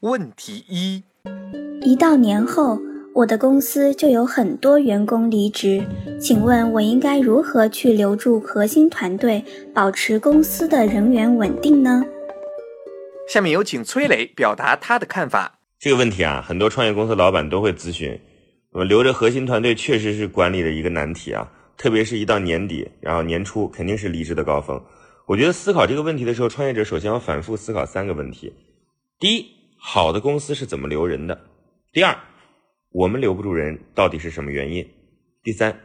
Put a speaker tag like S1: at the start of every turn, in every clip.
S1: 问题一：
S2: 一到年后。我的公司就有很多员工离职，请问我应该如何去留住核心团队，保持公司的人员稳定呢？
S1: 下面有请崔磊表达他的看法。
S3: 这个问题啊，很多创业公司老板都会咨询。那么留着核心团队确实是管理的一个难题啊，特别是一到年底，然后年初肯定是离职的高峰。我觉得思考这个问题的时候，创业者首先要反复思考三个问题：第一，好的公司是怎么留人的？第二，我们留不住人，到底是什么原因？第三，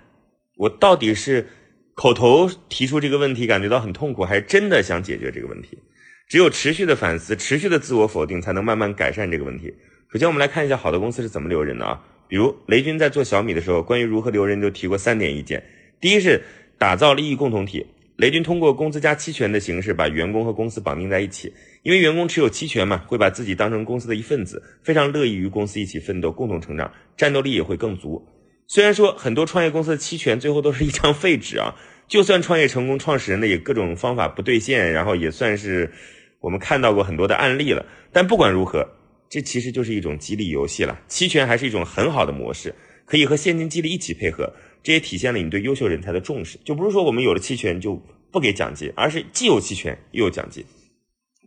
S3: 我到底是口头提出这个问题，感觉到很痛苦，还是真的想解决这个问题？只有持续的反思，持续的自我否定，才能慢慢改善这个问题。首先，我们来看一下好的公司是怎么留人的啊？比如雷军在做小米的时候，关于如何留人就提过三点意见。第一是打造利益共同体。雷军通过工资加期权的形式，把员工和公司绑定在一起。因为员工持有期权嘛，会把自己当成公司的一份子，非常乐意与公司一起奋斗，共同成长，战斗力也会更足。虽然说很多创业公司的期权最后都是一张废纸啊，就算创业成功，创始人的也各种方法不兑现，然后也算是我们看到过很多的案例了。但不管如何，这其实就是一种激励游戏了。期权还是一种很好的模式，可以和现金激励一起配合。这也体现了你对优秀人才的重视，就不是说我们有了期权就不给奖金，而是既有期权又有奖金。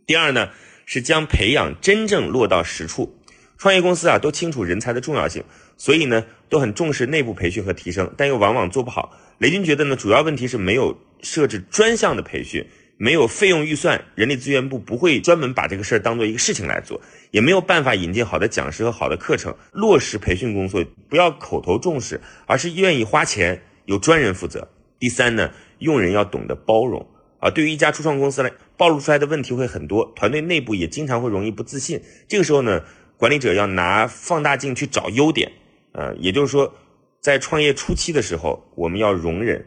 S3: 第二呢，是将培养真正落到实处。创业公司啊，都清楚人才的重要性，所以呢，都很重视内部培训和提升，但又往往做不好。雷军觉得呢，主要问题是没有设置专项的培训，没有费用预算，人力资源部不会专门把这个事儿当做一个事情来做，也没有办法引进好的讲师和好的课程，落实培训工作，不要口头重视，而是愿意花钱，由专人负责。第三呢，用人要懂得包容啊，对于一家初创公司来，暴露出来的问题会很多，团队内部也经常会容易不自信，这个时候呢，管理者要拿放大镜去找优点，呃，也就是说，在创业初期的时候，我们要容忍。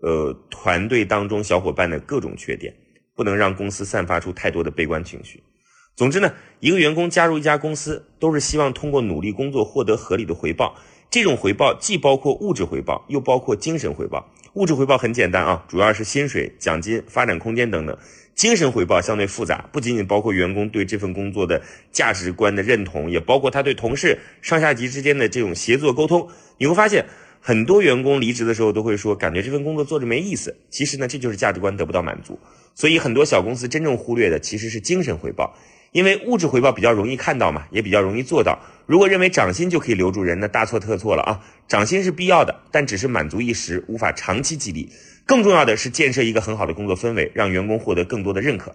S3: 呃，团队当中小伙伴的各种缺点，不能让公司散发出太多的悲观情绪。总之呢，一个员工加入一家公司，都是希望通过努力工作获得合理的回报。这种回报既包括物质回报，又包括精神回报。物质回报很简单啊，主要是薪水、奖金、发展空间等等。精神回报相对复杂，不仅仅包括员工对这份工作的价值观的认同，也包括他对同事、上下级之间的这种协作沟通。你会发现。很多员工离职的时候都会说，感觉这份工作做着没意思。其实呢，这就是价值观得不到满足。所以很多小公司真正忽略的其实是精神回报，因为物质回报比较容易看到嘛，也比较容易做到。如果认为涨薪就可以留住人，那大错特错了啊！涨薪是必要的，但只是满足一时，无法长期激励。更重要的是建设一个很好的工作氛围，让员工获得更多的认可。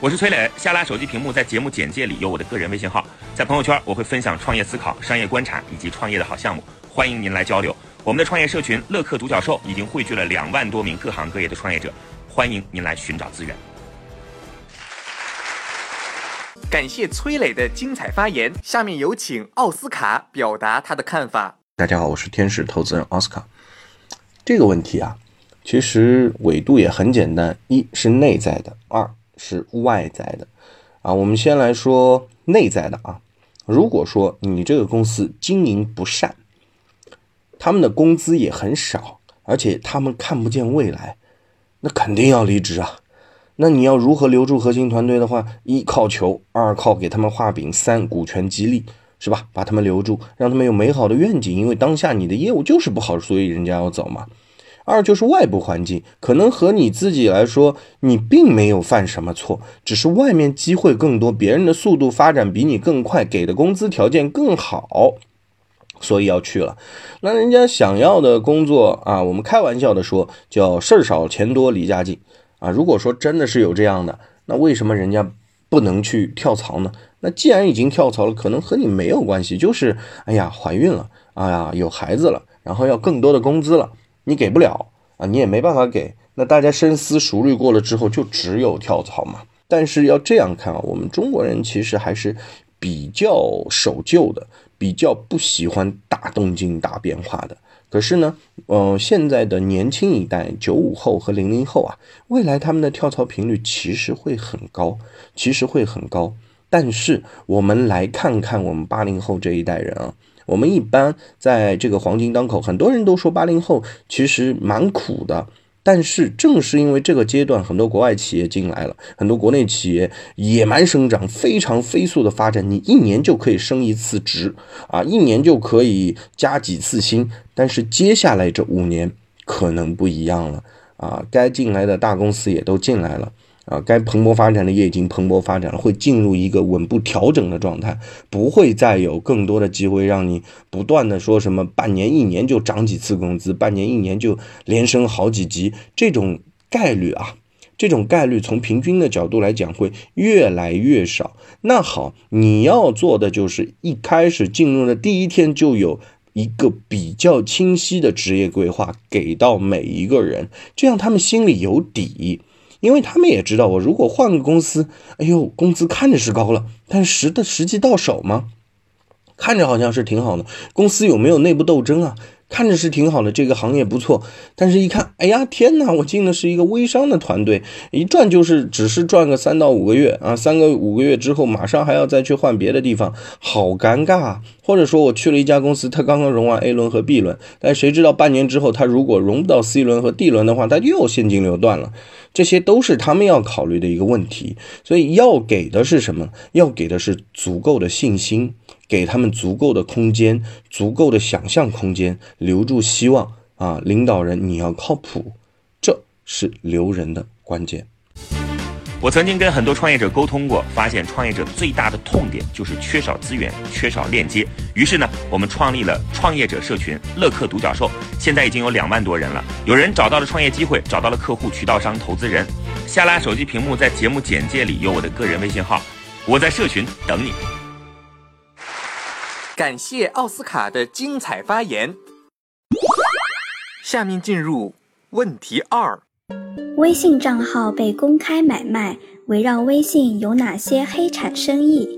S1: 我是崔磊，下拉手机屏幕，在节目简介里有我的个人微信号，在朋友圈我会分享创业思考、商业观察以及创业的好项目。欢迎您来交流。我们的创业社群乐客独角兽已经汇聚了两万多名各行各业的创业者，欢迎您来寻找资源。感谢崔磊的精彩发言，下面有请奥斯卡表达他的看法。
S4: 大家好，我是天使投资人奥斯卡。这个问题啊，其实纬度也很简单，一是内在的，二是外在的。啊，我们先来说内在的啊。如果说你这个公司经营不善，他们的工资也很少，而且他们看不见未来，那肯定要离职啊。那你要如何留住核心团队的话，一靠求，二靠给他们画饼，三股权激励，是吧？把他们留住，让他们有美好的愿景，因为当下你的业务就是不好，所以人家要走嘛。二就是外部环境，可能和你自己来说，你并没有犯什么错，只是外面机会更多，别人的速度发展比你更快，给的工资条件更好，所以要去了。那人家想要的工作啊，我们开玩笑的说叫事儿少钱多离家近啊。如果说真的是有这样的，那为什么人家不能去跳槽呢？那既然已经跳槽了，可能和你没有关系，就是哎呀怀孕了，哎呀有孩子了，然后要更多的工资了。你给不了啊，你也没办法给。那大家深思熟虑过了之后，就只有跳槽嘛。但是要这样看啊，我们中国人其实还是比较守旧的，比较不喜欢大动静、大变化的。可是呢，呃，现在的年轻一代，九五后和零零后啊，未来他们的跳槽频率其实会很高，其实会很高。但是我们来看看我们八零后这一代人啊，我们一般在这个黄金当口，很多人都说八零后其实蛮苦的。但是正是因为这个阶段，很多国外企业进来了，很多国内企业野蛮生长，非常飞速的发展，你一年就可以升一次职啊，一年就可以加几次薪。但是接下来这五年可能不一样了啊，该进来的大公司也都进来了。啊，该蓬勃发展的也已经蓬勃发展了，会进入一个稳步调整的状态，不会再有更多的机会让你不断的说什么半年、一年就涨几次工资，半年、一年就连升好几级，这种概率啊，这种概率从平均的角度来讲会越来越少。那好，你要做的就是一开始进入的第一天就有一个比较清晰的职业规划给到每一个人，这样他们心里有底。因为他们也知道，我如果换个公司，哎呦，工资看着是高了，但实的实际到手吗？看着好像是挺好的，公司有没有内部斗争啊？看着是挺好的，这个行业不错，但是一看，哎呀，天哪！我进的是一个微商的团队，一转就是只是转个三到五个月啊，三个五个月之后，马上还要再去换别的地方，好尴尬！或者说我去了一家公司，他刚刚融完 A 轮和 B 轮，但谁知道半年之后，他如果融不到 C 轮和 D 轮的话，他又现金流断了，这些都是他们要考虑的一个问题。所以要给的是什么？要给的是足够的信心。给他们足够的空间，足够的想象空间，留住希望啊！领导人你要靠谱，这是留人的关键。
S1: 我曾经跟很多创业者沟通过，发现创业者最大的痛点就是缺少资源，缺少链接。于是呢，我们创立了创业者社群乐客独角兽，现在已经有两万多人了。有人找到了创业机会，找到了客户、渠道商、投资人。下拉手机屏幕，在节目简介里有我的个人微信号，我在社群等你。
S5: 感谢奥斯卡的精彩发言。下面进入问题二：
S2: 微信账号被公开买卖，围绕微信有哪些黑产生意？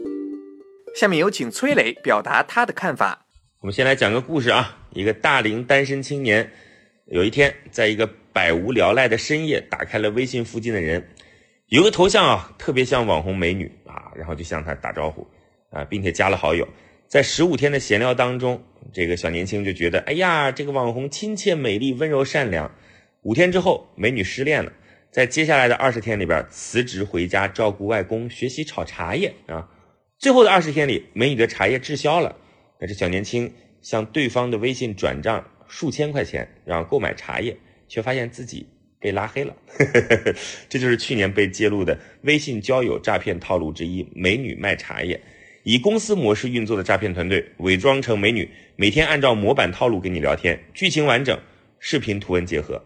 S5: 下面有请崔磊表达他的看法。
S3: 我们先来讲个故事啊，一个大龄单身青年，有一天在一个百无聊赖的深夜，打开了微信附近的人，有个头像啊，特别像网红美女啊，然后就向她打招呼啊，并且加了好友。在十五天的闲聊当中，这个小年轻就觉得，哎呀，这个网红亲切、美丽、温柔、善良。五天之后，美女失恋了，在接下来的二十天里边，辞职回家照顾外公，学习炒茶叶啊。最后的二十天里，美女的茶叶滞销了，那这小年轻向对方的微信转账数千块钱，然后购买茶叶，却发现自己被拉黑了。这就是去年被揭露的微信交友诈骗套路之一——美女卖茶叶。以公司模式运作的诈骗团队，伪装成美女，每天按照模板套路跟你聊天，剧情完整，视频图文结合。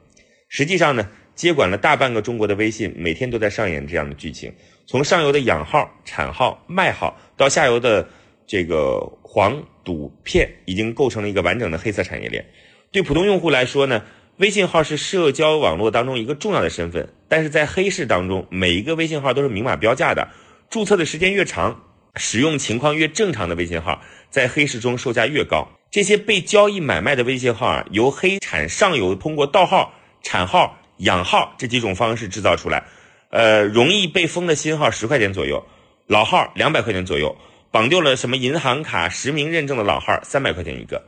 S3: 实际上呢，接管了大半个中国的微信，每天都在上演这样的剧情。从上游的养号、产号、卖号，到下游的这个黄赌骗，已经构成了一个完整的黑色产业链。对普通用户来说呢，微信号是社交网络当中一个重要的身份，但是在黑市当中，每一个微信号都是明码标价的，注册的时间越长。使用情况越正常的微信号，在黑市中售价越高。这些被交易买卖的微信号啊，由黑产上游通过盗号、产号、养号这几种方式制造出来。呃，容易被封的新号十块钱左右，老号两百块钱左右，绑丢了什么银行卡实名认证的老号三百块钱一个。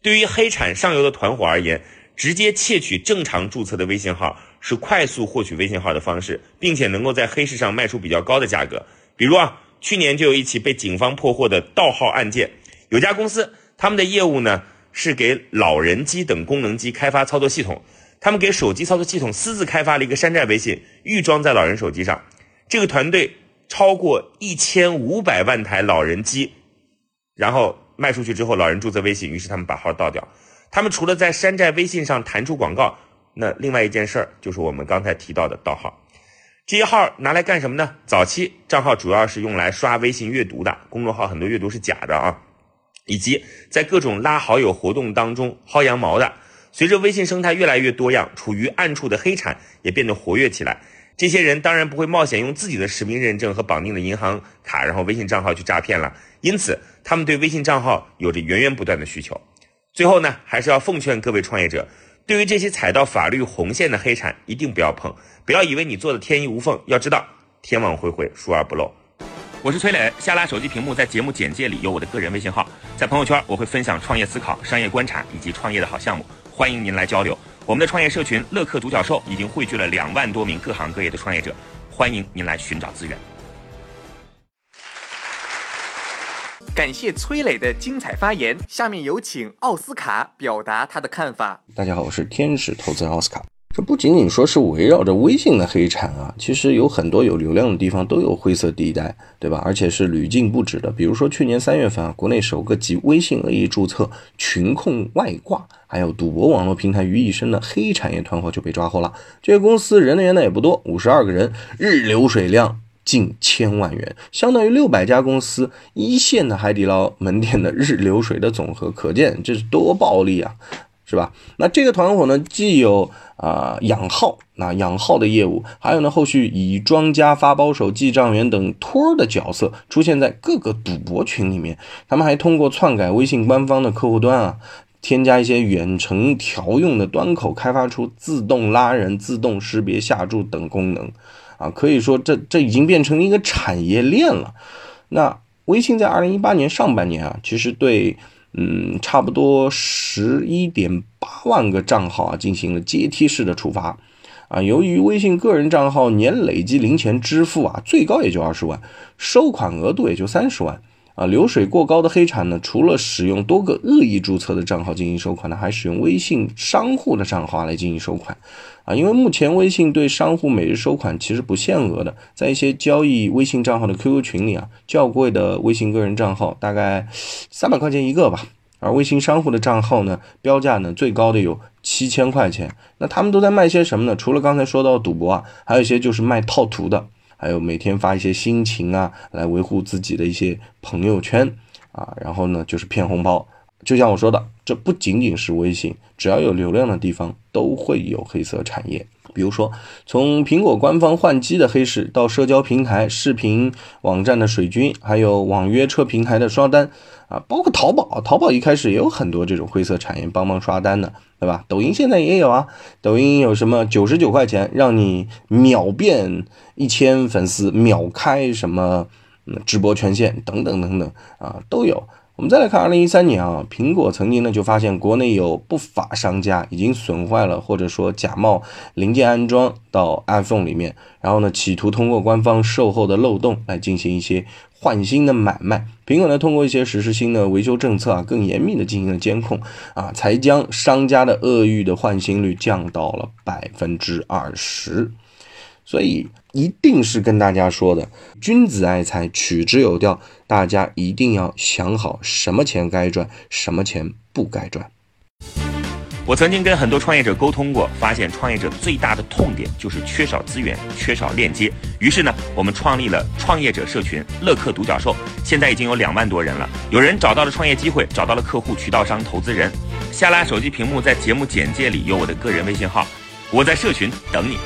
S3: 对于黑产上游的团伙而言，直接窃取正常注册的微信号是快速获取微信号的方式，并且能够在黑市上卖出比较高的价格。比如啊。去年就有一起被警方破获的盗号案件，有家公司，他们的业务呢是给老人机等功能机开发操作系统，他们给手机操作系统私自开发了一个山寨微信，预装在老人手机上。这个团队超过一千五百万台老人机，然后卖出去之后，老人注册微信，于是他们把号盗掉。他们除了在山寨微信上弹出广告，那另外一件事儿就是我们刚才提到的盗号。这些号拿来干什么呢？早期账号主要是用来刷微信阅读的，公众号很多阅读是假的啊，以及在各种拉好友活动当中薅羊毛的。随着微信生态越来越多样，处于暗处的黑产也变得活跃起来。这些人当然不会冒险用自己的实名认证和绑定的银行卡，然后微信账号去诈骗了。因此，他们对微信账号有着源源不断的需求。最后呢，还是要奉劝各位创业者，对于这些踩到法律红线的黑产，一定不要碰，不要以为你做的天衣无缝，要知道天网恢恢，疏而不漏。我是崔磊，下拉手机屏幕，在节目简介里有我的个人微信号，在朋友圈我会分享创业思考、商业观察以及创业的好项目，欢迎您来交流。我们的创业社群乐客独角兽已经汇聚了两万多名各行各业的创业者，欢迎您来寻找资源。
S6: 感谢崔磊的精彩发言，下面有请奥斯卡表达他的看法。
S4: 大家好，我是天使投资人奥斯卡。这不仅仅说是围绕着微信的黑产啊，其实有很多有流量的地方都有灰色地带，对吧？而且是屡禁不止的。比如说去年三月份啊，国内首个集微信恶意注册、群控外挂，还有赌博网络平台于一身的黑产业团伙就被抓获了。这个公司人员呢也不多，五十二个人，日流水量近千万元，相当于六百家公司一线的海底捞门店的日流水的总和，可见这是多暴利啊！是吧？那这个团伙呢，既有啊养号，那养号的业务，还有呢后续以庄家、发包手、记账员等托儿的角色出现在各个赌博群里面。他们还通过篡改微信官方的客户端啊，添加一些远程调用的端口，开发出自动拉人、自动识别下注等功能啊。可以说，这这已经变成一个产业链了。那微信在二零一八年上半年啊，其实对。嗯，差不多十一点八万个账号啊，进行了阶梯式的处罚啊。由于微信个人账号年累计零钱支付啊，最高也就二十万，收款额度也就三十万。啊，流水过高的黑产呢，除了使用多个恶意注册的账号进行收款呢，还使用微信商户的账号来进行收款。啊，因为目前微信对商户每日收款其实不限额的，在一些交易微信账号的 QQ 群里啊，较贵的微信个人账号大概三百块钱一个吧，而微信商户的账号呢，标价呢最高的有七千块钱。那他们都在卖些什么呢？除了刚才说到赌博啊，还有一些就是卖套图的。还有每天发一些心情啊，来维护自己的一些朋友圈啊，然后呢就是骗红包。就像我说的，这不仅仅是微信，只要有流量的地方都会有黑色产业。比如说，从苹果官方换机的黑市，到社交平台、视频网站的水军，还有网约车平台的刷单啊，包括淘宝，淘宝一开始也有很多这种灰色产业帮忙刷单的，对吧？抖音现在也有啊，抖音有什么九十九块钱让你秒变一千粉丝，秒开什么直播权限等等等等啊，都有。我们再来看二零一三年啊，苹果曾经呢就发现国内有不法商家已经损坏了，或者说假冒零件安装到 iPhone 里面，然后呢企图通过官方售后的漏洞来进行一些换新的买卖。苹果呢通过一些实施新的维修政策啊，更严密的进行了监控啊，才将商家的恶意的换新率降到了百分之二十。所以一定是跟大家说的，君子爱财，取之有道。大家一定要想好什么钱该赚，什么钱不该赚。
S3: 我曾经跟很多创业者沟通过，发现创业者最大的痛点就是缺少资源，缺少链接。于是呢，我们创立了创业者社群乐客独角兽，现在已经有两万多人了。有人找到了创业机会，找到了客户、渠道商、投资人。下拉手机屏幕，在节目简介里有我的个人微信号，我在社群等你。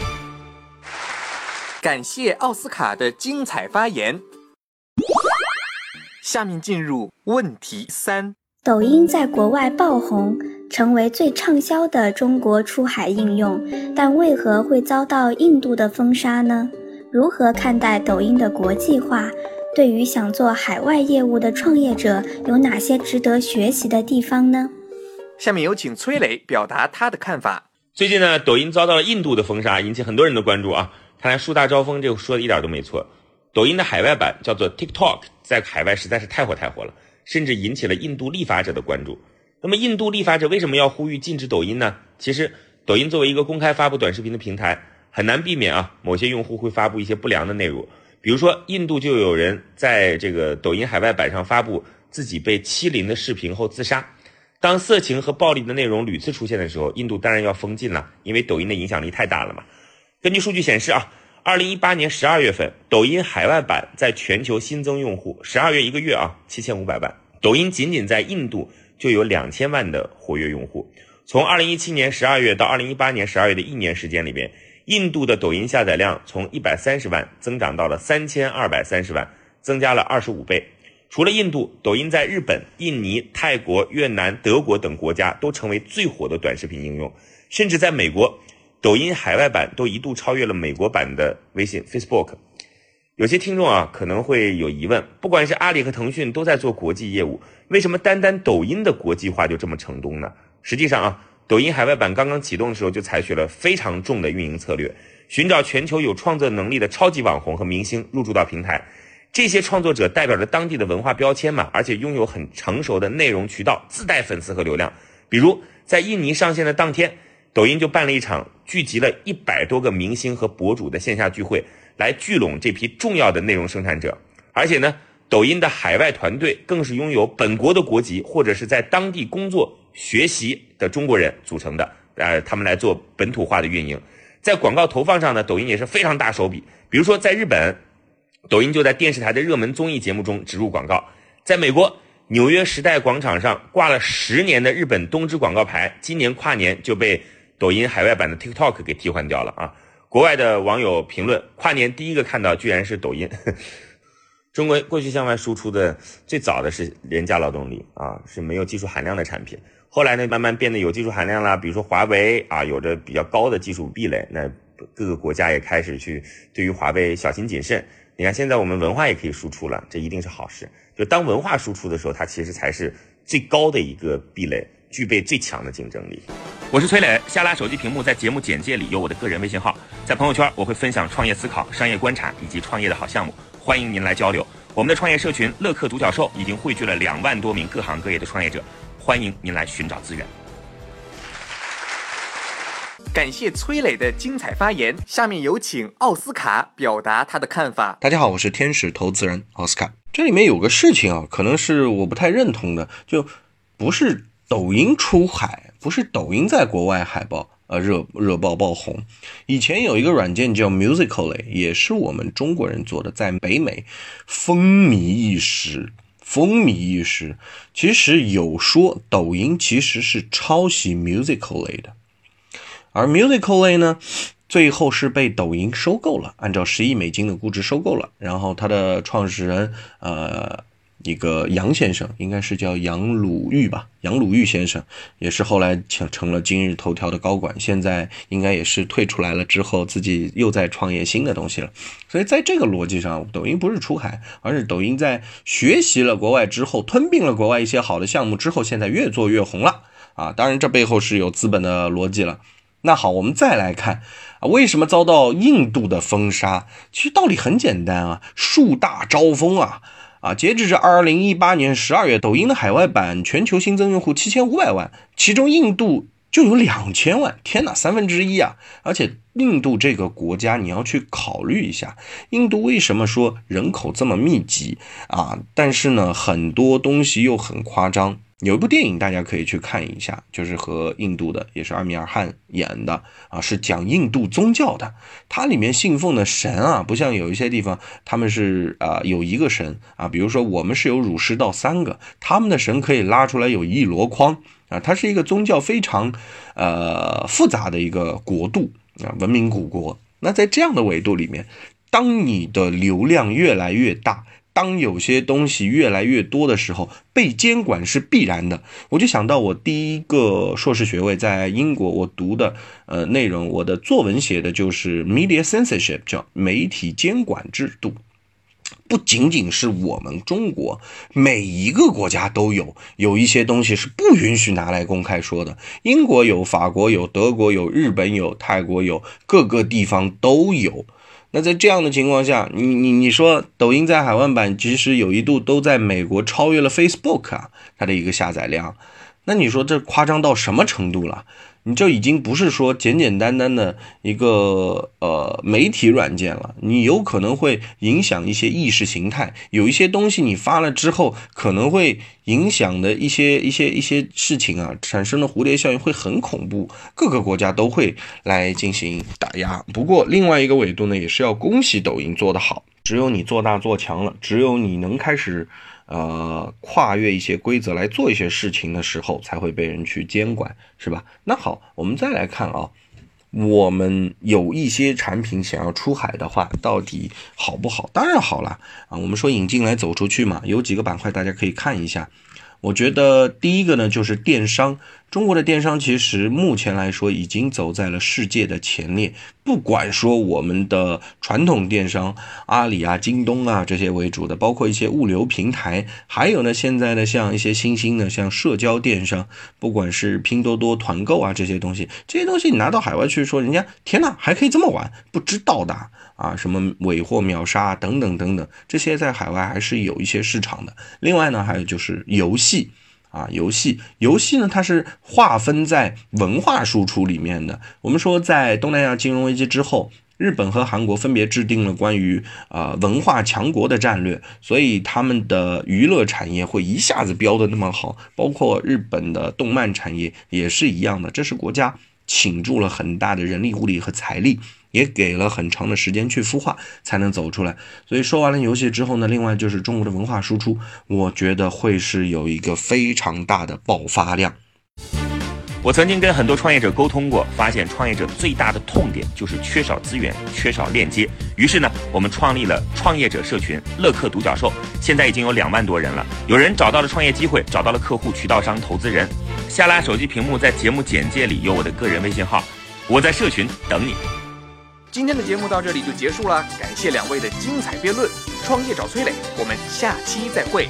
S6: 感谢奥斯卡的精彩发言。下面进入问题三：
S2: 抖音在国外爆红，成为最畅销的中国出海应用，但为何会遭到印度的封杀呢？如何看待抖音的国际化？对于想做海外业务的创业者，有哪些值得学习的地方呢？
S6: 下面有请崔磊表达他的看法。
S3: 最近呢，抖音遭到了印度的封杀，引起很多人的关注啊。看来树大招风，这个说的一点都没错。抖音的海外版叫做 TikTok，在海外实在是太火太火了，甚至引起了印度立法者的关注。那么，印度立法者为什么要呼吁禁止抖音呢？其实，抖音作为一个公开发布短视频的平台，很难避免啊，某些用户会发布一些不良的内容。比如说，印度就有人在这个抖音海外版上发布自己被欺凌的视频后自杀。当色情和暴力的内容屡次出现的时候，印度当然要封禁了，因为抖音的影响力太大了嘛。根据数据显示啊，二零一八年十二月份，抖音海外版在全球新增用户，十二月一个月啊，七千五百万。抖音仅仅在印度就有两千万的活跃用户。从二零一七年十二月到二零一八年十二月的一年时间里边，印度的抖音下载量从一百三十万增长到了三千二百三十万，增加了二十五倍。除了印度，抖音在日本、印尼、泰国、越南、德国等国家都成为最火的短视频应用，甚至在美国，抖音海外版都一度超越了美国版的微信 Facebook。有些听众啊可能会有疑问，不管是阿里和腾讯都在做国际业务，为什么单单抖音的国际化就这么成功呢？实际上啊。抖音海外版刚刚启动的时候，就采取了非常重的运营策略，寻找全球有创作能力的超级网红和明星入驻到平台。这些创作者代表着当地的文化标签嘛，而且拥有很成熟的内容渠道，自带粉丝和流量。比如在印尼上线的当天，抖音就办了一场聚集了一百多个明星和博主的线下聚会，来聚拢这批重要的内容生产者。而且呢，抖音的海外团队更是拥有本国的国籍或者是在当地工作。学习的中国人组成的，呃，他们来做本土化的运营，在广告投放上呢，抖音也是非常大手笔。比如说，在日本，抖音就在电视台的热门综艺节目中植入广告；在美国，纽约时代广场上挂了十年的日本东芝广告牌，今年跨年就被抖音海外版的 TikTok 给替换掉了啊！国外的网友评论，跨年第一个看到居然是抖音。中国过去向外输出的最早的是廉价劳动力啊，是没有技术含量的产品。后来呢，慢慢变得有技术含量啦，比如说华为啊，有着比较高的技术壁垒，那各个国家也开始去对于华为小心谨慎。你看现在我们文化也可以输出了，这一定是好事。就当文化输出的时候，它其实才是最高的一个壁垒，具备最强的竞争力。
S1: 我是崔磊，下拉手机屏幕，在节目简介里有我的个人微信号，在朋友圈我会分享创业思考、商业观察以及创业的好项目，欢迎您来交流。我们的创业社群乐客独角兽已经汇聚了两万多名各行各业的创业者。欢迎您来寻找资源。
S6: 感谢崔磊的精彩发言，下面有请奥斯卡表达他的看法。
S4: 大家好，我是天使投资人奥斯卡。这里面有个事情啊，可能是我不太认同的，就不是抖音出海，不是抖音在国外海报呃热热爆爆红。以前有一个软件叫 Musical.ly，也是我们中国人做的，在北美风靡一时。风靡一时，其实有说抖音其实是抄袭 Musical.ly 的，而 Musical.ly 呢，最后是被抖音收购了，按照十亿美金的估值收购了，然后它的创始人呃。一个杨先生，应该是叫杨鲁豫吧？杨鲁豫先生也是后来成成了今日头条的高管，现在应该也是退出来了之后，自己又在创业新的东西了。所以在这个逻辑上，抖音不是出海，而是抖音在学习了国外之后，吞并了国外一些好的项目之后，现在越做越红了啊！当然，这背后是有资本的逻辑了。那好，我们再来看啊，为什么遭到印度的封杀？其实道理很简单啊，树大招风啊。啊，截止至二零一八年十二月，抖音的海外版全球新增用户七千五百万，其中印度就有两千万，天哪，三分之一啊！而且印度这个国家，你要去考虑一下，印度为什么说人口这么密集啊？但是呢，很多东西又很夸张。有一部电影大家可以去看一下，就是和印度的，也是阿米尔汗演的啊，是讲印度宗教的。它里面信奉的神啊，不像有一些地方他们是啊有一个神啊，比如说我们是有儒释道三个，他们的神可以拉出来有一箩筐啊。它是一个宗教非常呃复杂的一个国度啊，文明古国。那在这样的维度里面，当你的流量越来越大。当有些东西越来越多的时候，被监管是必然的。我就想到我第一个硕士学位在英国，我读的呃内容，我的作文写的就是 media censorship，叫媒体监管制度。不仅仅是我们中国，每一个国家都有，有一些东西是不允许拿来公开说的。英国有，法国有，德国有，日本有，泰国有，各个地方都有。那在这样的情况下，你你你说抖音在海外版其实有一度都在美国超越了 Facebook 啊，它的一个下载量，那你说这夸张到什么程度了？你就已经不是说简简单单的一个呃媒体软件了，你有可能会影响一些意识形态，有一些东西你发了之后，可能会影响的一些一些一些事情啊，产生的蝴蝶效应会很恐怖，各个国家都会来进行打压。不过另外一个维度呢，也是要恭喜抖音做得好，只有你做大做强了，只有你能开始。呃，跨越一些规则来做一些事情的时候，才会被人去监管，是吧？那好，我们再来看啊，我们有一些产品想要出海的话，到底好不好？当然好了啊！我们说引进来走出去嘛，有几个板块大家可以看一下。我觉得第一个呢，就是电商。中国的电商其实目前来说已经走在了世界的前列。不管说我们的传统电商，阿里啊、京东啊这些为主的，包括一些物流平台，还有呢，现在呢，像一些新兴的，像社交电商，不管是拼多多、团购啊这些东西，这些东西你拿到海外去说，人家天呐，还可以这么玩，不知道的啊，什么尾货秒杀等等等等，这些在海外还是有一些市场的。另外呢，还有就是游戏。啊，游戏游戏呢，它是划分在文化输出里面的。我们说，在东南亚金融危机之后，日本和韩国分别制定了关于啊文化强国的战略，所以他们的娱乐产业会一下子飙的那么好，包括日本的动漫产业也是一样的。这是国家倾注了很大的人力、物力和财力。也给了很长的时间去孵化，才能走出来。所以说完了游戏之后呢，另外就是中国的文化输出，我觉得会是有一个非常大的爆发量。
S3: 我曾经跟很多创业者沟通过，发现创业者最大的痛点就是缺少资源、缺少链接。于是呢，我们创立了创业者社群乐客独角兽，现在已经有两万多人了。有人找到了创业机会，找到了客户、渠道商、投资人。下拉手机屏幕，在节目简介里有我的个人微信号，我在社群等你。
S6: 今天的节目到这里就结束了，感谢两位的精彩辩论。创业找崔磊，我们下期再会。